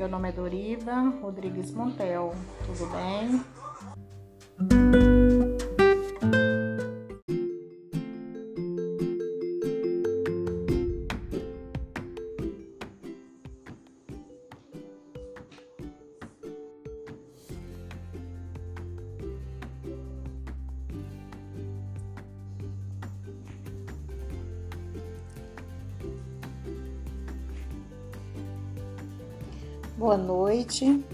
Meu nome é Doriva Rodrigues Montel. Tudo bem? Boa noite,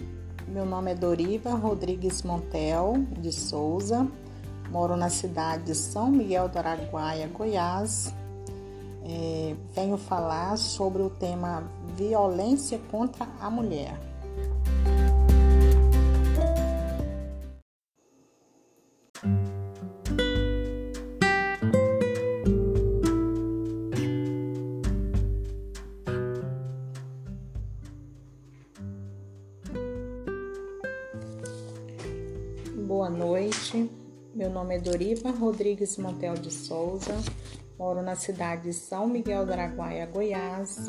meu nome é Doriva Rodrigues Montel de Souza, moro na cidade de São Miguel do Araguaia, Goiás. É, venho falar sobre o tema violência contra a mulher. Boa noite, meu nome é Doriva Rodrigues Montel de Souza, moro na cidade de São Miguel do Araguaia, Goiás.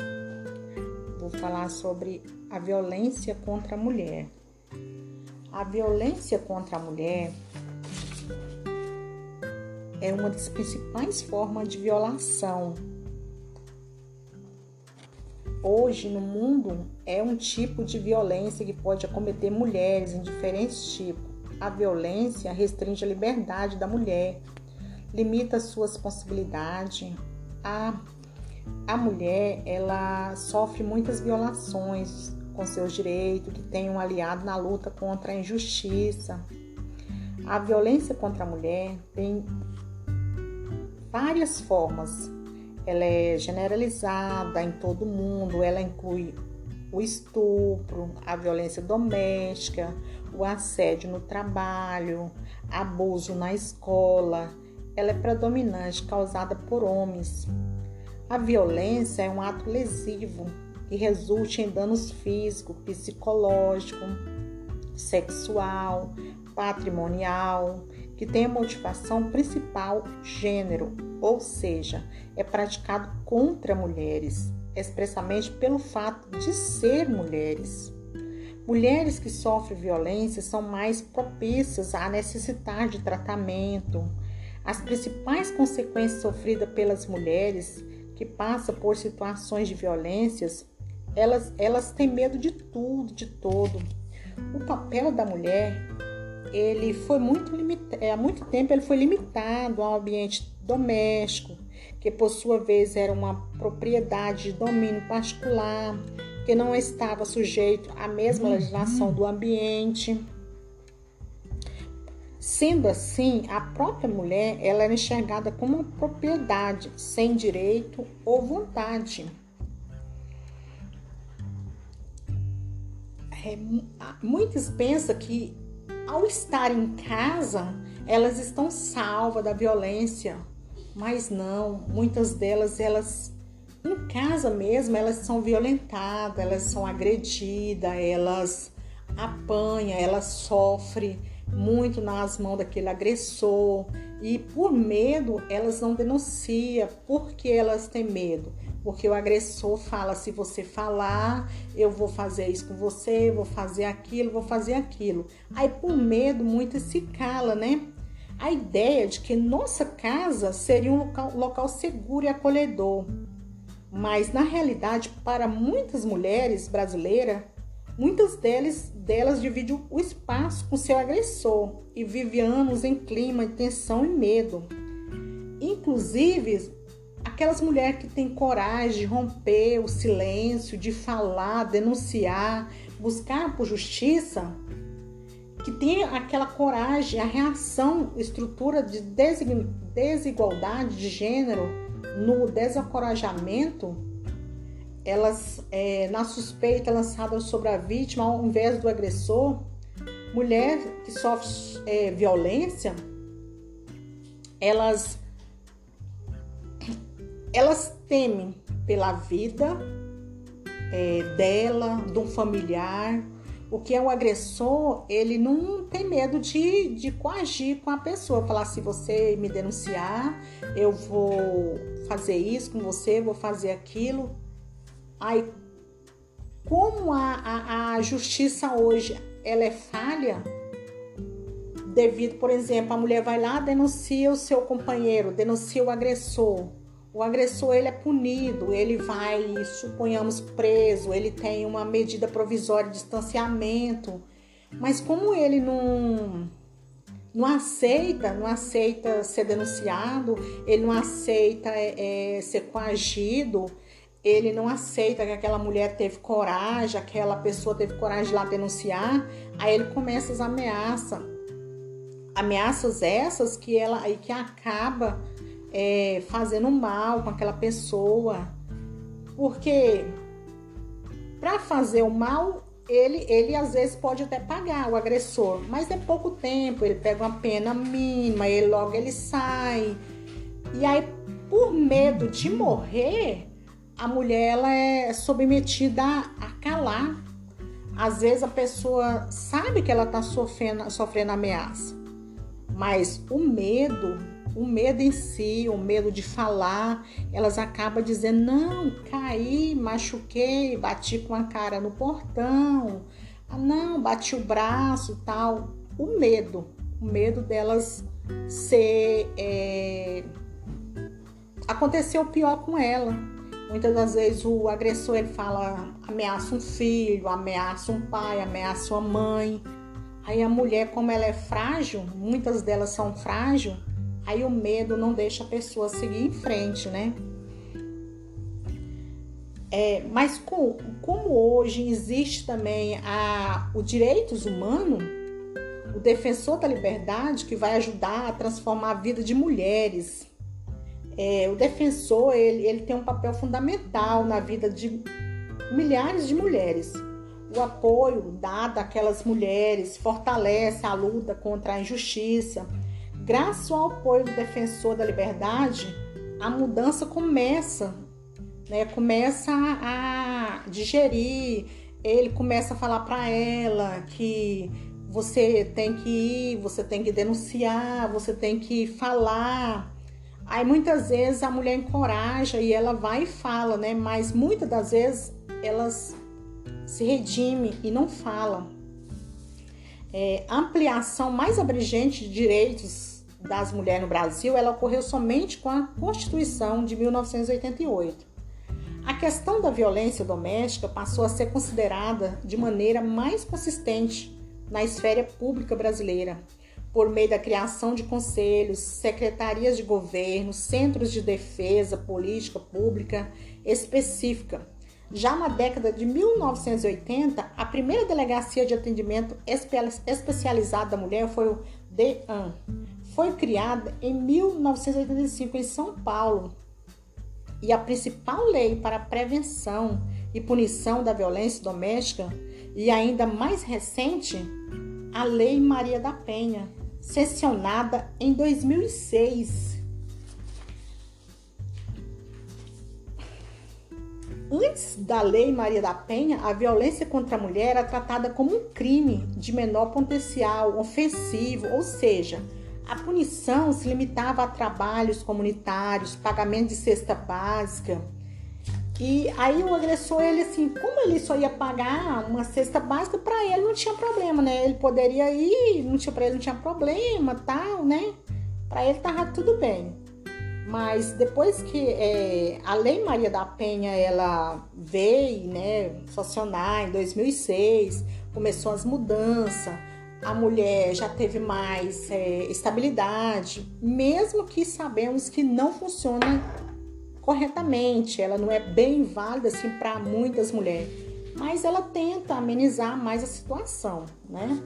Vou falar sobre a violência contra a mulher. A violência contra a mulher é uma das principais formas de violação. Hoje no mundo é um tipo de violência que pode acometer mulheres em diferentes tipos a violência restringe a liberdade da mulher, limita suas possibilidades. A, a mulher ela sofre muitas violações com seus direitos, que tem um aliado na luta contra a injustiça. A violência contra a mulher tem várias formas. Ela é generalizada em todo mundo, ela inclui o estupro, a violência doméstica, o assédio no trabalho, abuso na escola, ela é predominante, causada por homens. A violência é um ato lesivo que resulta em danos físico, psicológico, sexual, patrimonial, que tem a motivação principal gênero, ou seja, é praticado contra mulheres, expressamente pelo fato de ser mulheres. Mulheres que sofrem violência são mais propícias a necessitar de tratamento. As principais consequências sofridas pelas mulheres que passam por situações de violências, elas, elas têm medo de tudo, de todo. O papel da mulher, ele foi muito limitado, é, há muito tempo ele foi limitado ao ambiente doméstico, que por sua vez era uma propriedade de domínio particular que não estava sujeito à mesma legislação do ambiente. Sendo assim, a própria mulher ela era enxergada como uma propriedade sem direito ou vontade. É, muitos pensam que ao estar em casa elas estão salvas da violência, mas não. Muitas delas elas em casa mesmo, elas são violentadas, elas são agredidas, elas apanham, elas sofrem muito nas mãos daquele agressor e por medo elas não denunciam. Por que elas têm medo? Porque o agressor fala: se você falar, eu vou fazer isso com você, vou fazer aquilo, vou fazer aquilo. Aí por medo muitas se cala, né? A ideia de que nossa casa seria um local, local seguro e acolhedor. Mas na realidade, para muitas mulheres brasileiras, muitas delas, delas dividem o espaço com seu agressor e vivem anos em clima de tensão e medo. Inclusive, aquelas mulheres que têm coragem de romper o silêncio, de falar, denunciar, buscar por justiça, que tem aquela coragem, a reação, estrutura de desigualdade de gênero no desencorajamento, elas, é, na suspeita lançada sobre a vítima ao invés do agressor, mulher que sofre é, violência, elas, elas temem pela vida é, dela, de um familiar, o que é o agressor, ele não tem medo de, de coagir com a pessoa, falar se você me denunciar, eu vou fazer isso com você, vou fazer aquilo. Aí, como a, a, a justiça hoje ela é falha, devido, por exemplo, a mulher vai lá, denuncia o seu companheiro, denuncia o agressor. O agressor ele é punido, ele vai, suponhamos, preso, ele tem uma medida provisória de distanciamento. Mas como ele não não aceita, não aceita ser denunciado, ele não aceita é, é, ser coagido, ele não aceita que aquela mulher teve coragem, aquela pessoa teve coragem de lá denunciar, aí ele começa as ameaças. Ameaças essas que ela aí que acaba é, fazendo mal com aquela pessoa. Porque para fazer o mal, ele, ele às vezes pode até pagar o agressor, mas é pouco tempo, ele pega uma pena mínima, ele logo ele sai. E aí, por medo de morrer, a mulher ela é submetida a calar. Às vezes a pessoa sabe que ela está sofrendo, sofrendo ameaça, mas o medo o medo em si, o medo de falar, elas acabam dizendo: não, caí, machuquei, bati com a cara no portão, ah, não, bati o braço tal. O medo, o medo delas ser. É... Aconteceu pior com ela. Muitas das vezes o agressor ele fala, ameaça um filho, ameaça um pai, ameaça uma mãe. Aí a mulher, como ela é frágil, muitas delas são frágeis, Aí o medo não deixa a pessoa seguir em frente, né? É, mas com, como hoje existe também a, o direitos humanos, o defensor da liberdade que vai ajudar a transformar a vida de mulheres. É, o defensor ele, ele tem um papel fundamental na vida de milhares de mulheres. O apoio dado àquelas mulheres fortalece a luta contra a injustiça, graças ao apoio do defensor da liberdade, a mudança começa, né? Começa a, digerir, ele começa a falar para ela que você tem que ir, você tem que denunciar, você tem que falar. Aí muitas vezes a mulher encoraja e ela vai e fala, né? Mas muitas das vezes elas se redimem e não falam. É, ampliação mais abrangente de direitos das mulheres no Brasil, ela ocorreu somente com a Constituição de 1988. A questão da violência doméstica passou a ser considerada de maneira mais consistente na esfera pública brasileira, por meio da criação de conselhos, secretarias de governo, centros de defesa política pública específica. Já na década de 1980, a primeira delegacia de atendimento especializado da mulher foi o DEAN, foi criada em 1985 em São Paulo e a principal lei para prevenção e punição da violência doméstica e ainda mais recente, a Lei Maria da Penha, sessionada em 2006. Antes da Lei Maria da Penha, a violência contra a mulher era tratada como um crime de menor potencial ofensivo, ou seja, a punição se limitava a trabalhos comunitários, pagamento de cesta básica. E aí o agressor, ele assim, como ele só ia pagar uma cesta básica, para ele não tinha problema, né? Ele poderia ir, não tinha para ele não tinha problema, tal, né? Para ele tava tudo bem. Mas depois que é, a Lei Maria da Penha ela veio, né, funcionar em 2006, começou as mudanças a mulher já teve mais é, estabilidade, mesmo que sabemos que não funciona corretamente, ela não é bem válida assim para muitas mulheres, mas ela tenta amenizar mais a situação, né?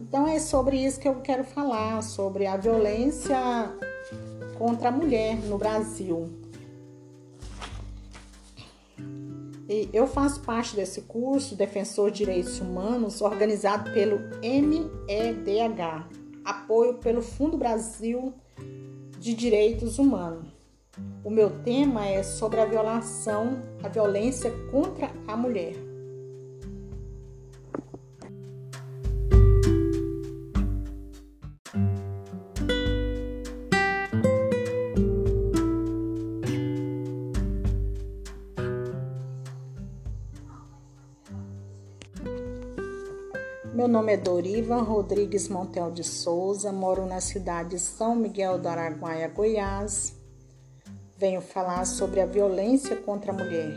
Então é sobre isso que eu quero falar, sobre a violência contra a mulher no Brasil. E eu faço parte desse curso Defensor de Direitos Humanos, organizado pelo MEDH, apoio pelo Fundo Brasil de Direitos Humanos. O meu tema é sobre a violação, a violência contra a mulher. Meu nome é Doriva Rodrigues Montel de Souza, moro na cidade de São Miguel do Araguaia, Goiás. Venho falar sobre a violência contra a mulher.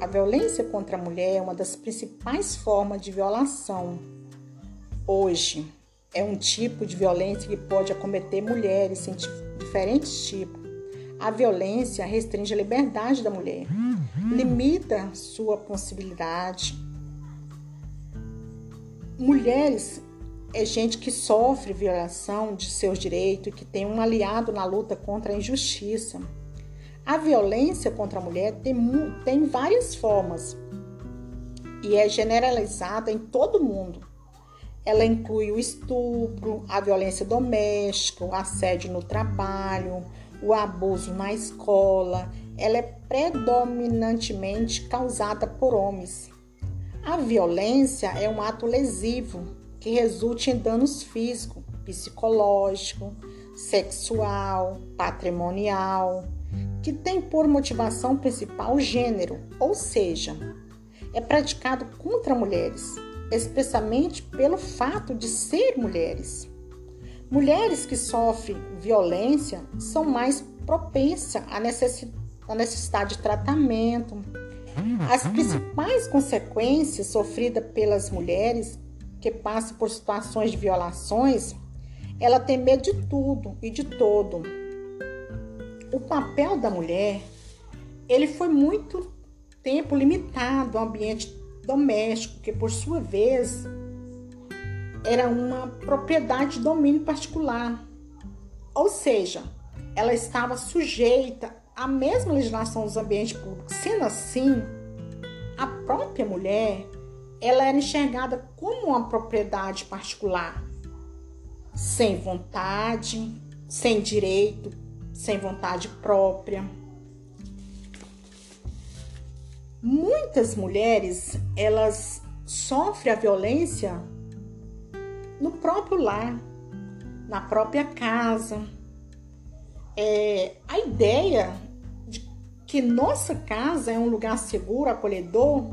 A violência contra a mulher é uma das principais formas de violação. Hoje, é um tipo de violência que pode acometer mulheres em diferentes tipos. A violência restringe a liberdade da mulher, limita sua possibilidade mulheres é gente que sofre violação de seus direitos e que tem um aliado na luta contra a injustiça. A violência contra a mulher tem, tem várias formas e é generalizada em todo mundo. Ela inclui o estupro, a violência doméstica, o assédio no trabalho, o abuso na escola. Ela é predominantemente causada por homens. A violência é um ato lesivo que resulta em danos físico, psicológico, sexual, patrimonial, que tem por motivação principal o gênero, ou seja, é praticado contra mulheres, especialmente pelo fato de ser mulheres. Mulheres que sofrem violência são mais propensas à necessidade de tratamento, as principais consequências sofridas pelas mulheres que passam por situações de violações, ela tem medo de tudo e de todo. O papel da mulher, ele foi muito tempo limitado ao ambiente doméstico, que por sua vez era uma propriedade de domínio particular. Ou seja, ela estava sujeita à mesma legislação dos ambientes públicos. Sendo assim, a própria mulher ela era enxergada como uma propriedade particular, sem vontade, sem direito, sem vontade própria. Muitas mulheres elas sofrem a violência no próprio lar, na própria casa. É, a ideia que nossa casa é um lugar seguro, acolhedor,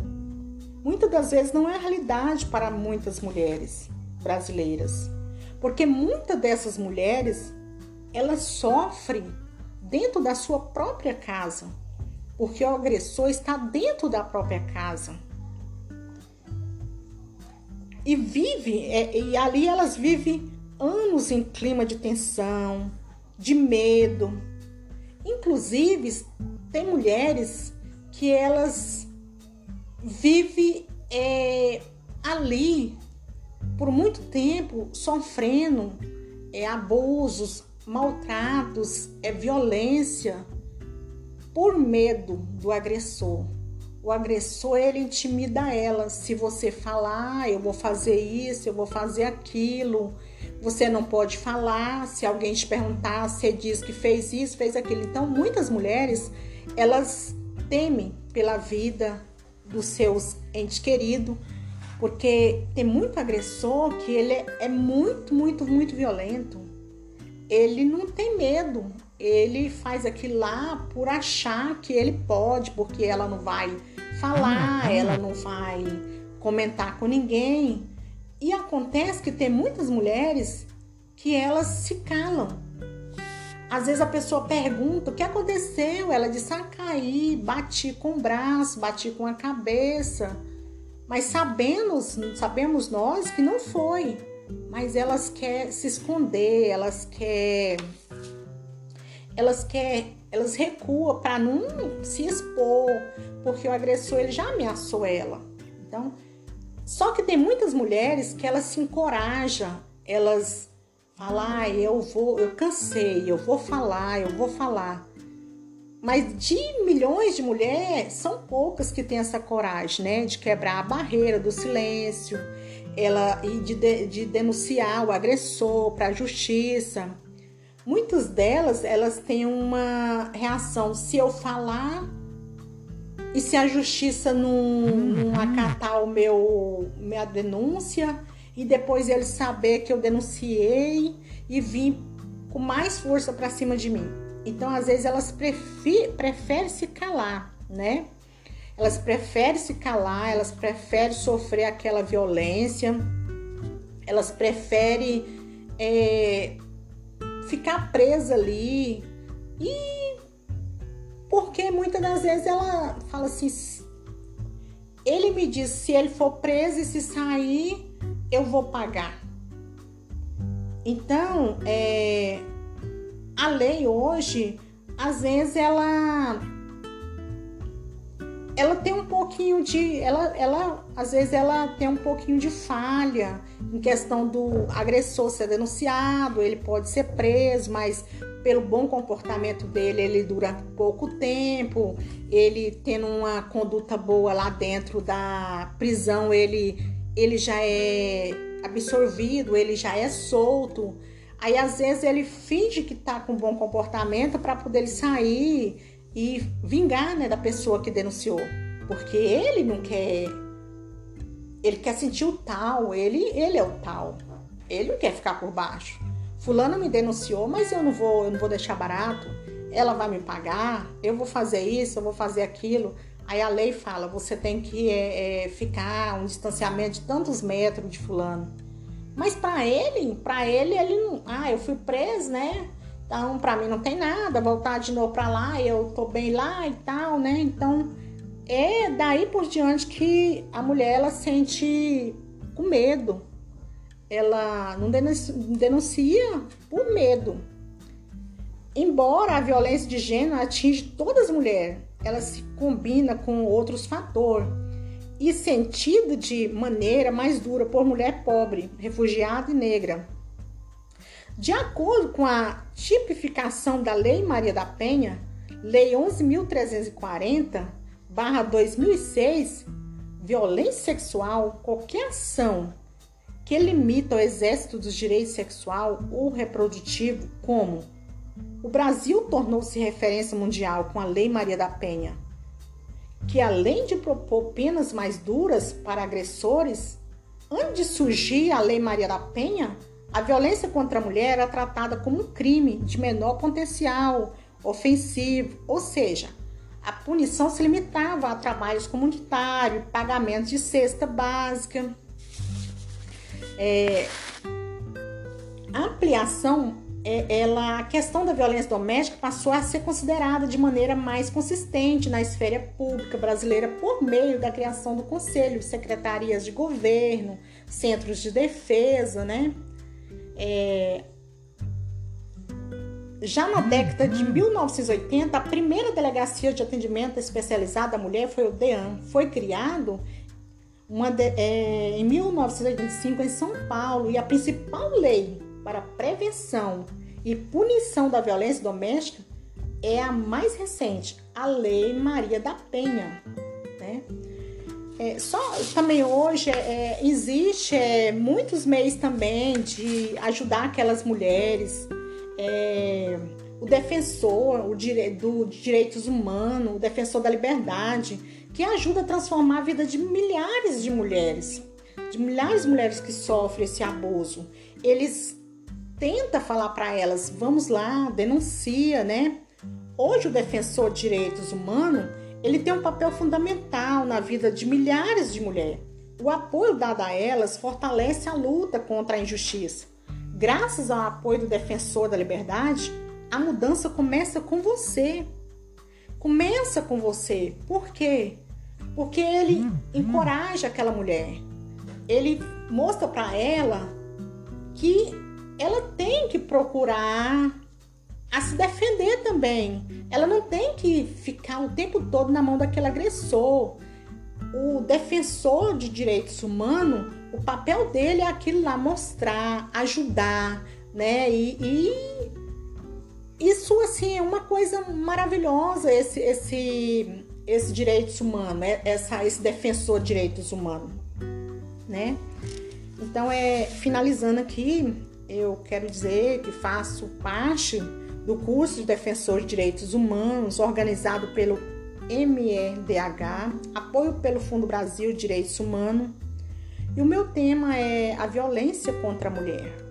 muitas das vezes não é a realidade para muitas mulheres brasileiras. Porque muitas dessas mulheres, elas sofrem dentro da sua própria casa, porque o agressor está dentro da própria casa. E vive, é, e ali elas vivem anos em clima de tensão, de medo. Inclusive, tem mulheres que elas vivem é, ali por muito tempo sofrendo é, abusos, maltratos, é, violência por medo do agressor. O agressor ele intimida ela. Se você falar, eu vou fazer isso, eu vou fazer aquilo. Você não pode falar. Se alguém te perguntar, você diz que fez isso, fez aquilo. Então, muitas mulheres elas temem pela vida dos seus entes queridos, porque tem muito agressor que ele é muito, muito, muito violento. Ele não tem medo, ele faz aquilo lá por achar que ele pode, porque ela não vai falar, ela não vai comentar com ninguém. E acontece que tem muitas mulheres que elas se calam às vezes a pessoa pergunta o que aconteceu. Ela diz: ah, caí, bati com o braço, bati com a cabeça. Mas sabemos, sabemos nós que não foi. Mas elas querem se esconder, elas querem. Elas querem. Elas recuam para não se expor, porque o agressor ele já ameaçou ela. Então, só que tem muitas mulheres que elas se encorajam, elas falar, eu vou, eu cansei, eu vou falar, eu vou falar. Mas de milhões de mulheres, são poucas que têm essa coragem, né? De quebrar a barreira do silêncio ela, e de, de denunciar o agressor para a justiça. Muitas delas, elas têm uma reação, se eu falar e se a justiça não, não acatar o meu, minha denúncia, e depois ele saber que eu denunciei e vim com mais força para cima de mim. Então, às vezes, elas preferem se calar, né? Elas preferem se calar, elas preferem sofrer aquela violência elas preferem é, ficar presa ali e porque muitas das vezes ela fala assim, ele me diz se ele for preso e se sair, eu vou pagar. Então, é, a lei hoje, às vezes ela ela tem um pouquinho de ela, ela às vezes ela tem um pouquinho de falha em questão do agressor ser denunciado, ele pode ser preso, mas pelo bom comportamento dele, ele dura pouco tempo, ele tendo uma conduta boa lá dentro da prisão, ele ele já é absorvido, ele já é solto. Aí às vezes ele finge que tá com bom comportamento para poder sair e vingar, né, da pessoa que denunciou, porque ele não quer ele quer sentir o tal, ele ele é o tal. Ele não quer ficar por baixo. Fulano me denunciou, mas eu não vou, eu não vou deixar barato. Ela vai me pagar, eu vou fazer isso, eu vou fazer aquilo. Aí a lei fala, você tem que é, é, ficar um distanciamento de tantos metros de fulano. Mas para ele, para ele, ele não. Ah, eu fui preso, né? Então, para mim não tem nada, voltar de novo para lá, eu tô bem lá e tal, né? Então, é daí por diante que a mulher ela sente com medo. Ela não denuncia por medo. Embora a violência de gênero atinge todas as mulheres, ela se combina com outros fatores e sentido de maneira mais dura por mulher pobre, refugiada e negra. De acordo com a tipificação da Lei Maria da Penha, Lei 11.340/2006, violência sexual, qualquer ação que limita o exército dos direitos sexual ou reprodutivo, como o Brasil tornou-se referência mundial com a Lei Maria da Penha, que além de propor penas mais duras para agressores, antes de surgir a Lei Maria da Penha, a violência contra a mulher era tratada como um crime de menor potencial ofensivo, ou seja, a punição se limitava a trabalhos comunitários, pagamento de cesta básica. É, a ampliação, ela, a questão da violência doméstica passou a ser considerada de maneira mais consistente na esfera pública brasileira por meio da criação do Conselho, secretarias de governo, centros de defesa, né? É, já na década de 1980, a primeira delegacia de atendimento especializada à mulher foi o DEAN. Foi criado uma de, é, em 1985 em São Paulo e a principal lei para prevenção e punição da violência doméstica é a mais recente, a Lei Maria da Penha. Né? É, só também hoje é, existe é, muitos meios também de ajudar aquelas mulheres. É, o defensor o dire, do de direitos humanos, o defensor da liberdade, que ajuda a transformar a vida de milhares de mulheres, de milhares de mulheres que sofrem esse abuso. Eles tenta falar para elas, vamos lá, denuncia, né? Hoje o defensor de direitos humanos, ele tem um papel fundamental na vida de milhares de mulheres. O apoio dado a elas fortalece a luta contra a injustiça. Graças ao apoio do defensor da liberdade, a mudança começa com você. Começa com você. Por quê? Porque ele hum, hum. encoraja aquela mulher. Ele mostra para ela que ela tem que procurar a se defender também. Ela não tem que ficar o tempo todo na mão daquele agressor. O defensor de direitos humanos, o papel dele é aquilo lá, mostrar, ajudar, né? E, e isso assim é uma coisa maravilhosa esse esse esse direitos humanos, é, essa, esse defensor de direitos humanos, né? Então, é, finalizando aqui, eu quero dizer que faço parte do curso de defensor de direitos humanos organizado pelo MEDH, apoio pelo Fundo Brasil de Direitos Humanos, e o meu tema é a violência contra a mulher.